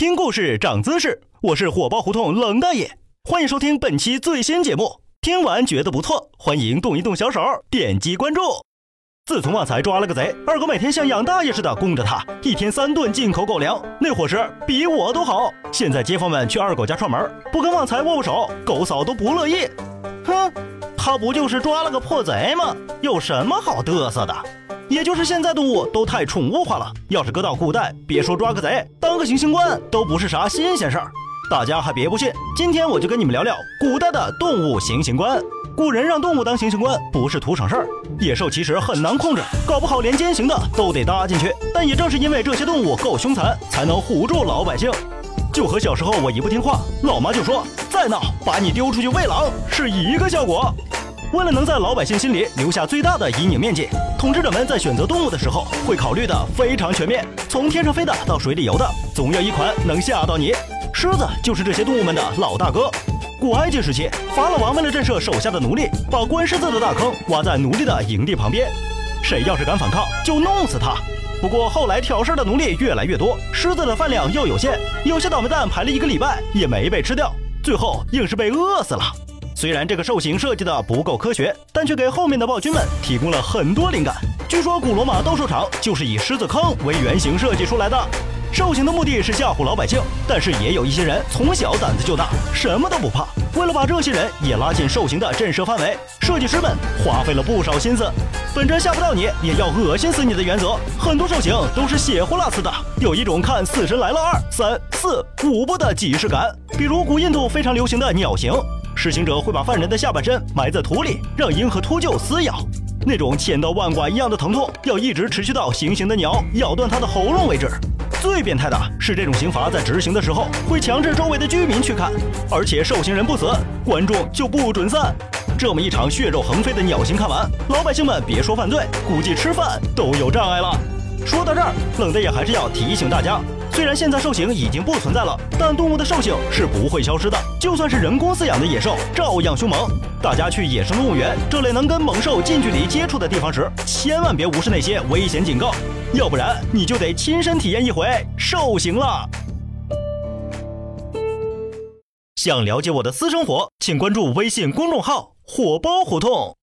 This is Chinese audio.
听故事长姿势，我是火爆胡同冷大爷，欢迎收听本期最新节目。听完觉得不错，欢迎动一动小手，点击关注。自从旺财抓了个贼，二狗每天像养大爷似的供着他，一天三顿进口狗粮，那伙食比我都好。现在街坊们去二狗家串门，不跟旺财握握手，狗嫂都不乐意。哼，他不就是抓了个破贼吗？有什么好嘚瑟的？也就是现在动物都太宠物化了，要是搁到古代，别说抓个贼，当个行刑官都不是啥新鲜事儿。大家还别不信，今天我就跟你们聊聊古代的动物行刑官。古人让动物当行刑官不是图省事儿，野兽其实很难控制，搞不好连监刑的都得搭进去。但也正是因为这些动物够凶残，才能唬住老百姓。就和小时候我一不听话，老妈就说再闹把你丢出去喂狼是一个效果。为了能在老百姓心里留下最大的阴影面积，统治者们在选择动物的时候会考虑的非常全面，从天上飞的到水里游的，总有一款能吓到你。狮子就是这些动物们的老大哥。古埃及时期，法老王为了震慑手下的奴隶，把关狮子的大坑挖在奴隶的营地旁边，谁要是敢反抗，就弄死他。不过后来挑事的奴隶越来越多，狮子的饭量又有限，有些倒霉蛋排了一个礼拜也没被吃掉，最后硬是被饿死了。虽然这个兽形设计的不够科学，但却给后面的暴君们提供了很多灵感。据说古罗马斗兽场就是以狮子坑为原型设计出来的。兽形的目的是吓唬老百姓，但是也有一些人从小胆子就大，什么都不怕。为了把这些人也拉进兽形的震慑范围，设计师们花费了不少心思。本着吓不到你也要恶心死你的原则，很多兽刑都是血呼啦呲的，有一种看《死神来了》二、三、四、五部的即视感。比如古印度非常流行的鸟刑。施行者会把犯人的下半身埋在土里，让鹰和秃鹫撕咬，那种千刀万剐一样的疼痛，要一直持续到行刑的鸟咬断他的喉咙为止。最变态的是，这种刑罚在执行的时候会强制周围的居民去看，而且受刑人不死，观众就不准散。这么一场血肉横飞的鸟刑看完，老百姓们别说犯罪，估计吃饭都有障碍了。说到这儿，冷的也还是要提醒大家。虽然现在兽刑已经不存在了，但动物的兽性是不会消失的。就算是人工饲养的野兽，照样凶猛。大家去野生动物园这类能跟猛兽近距离接触的地方时，千万别无视那些危险警告，要不然你就得亲身体验一回兽刑了。想了解我的私生活，请关注微信公众号“火爆胡同”。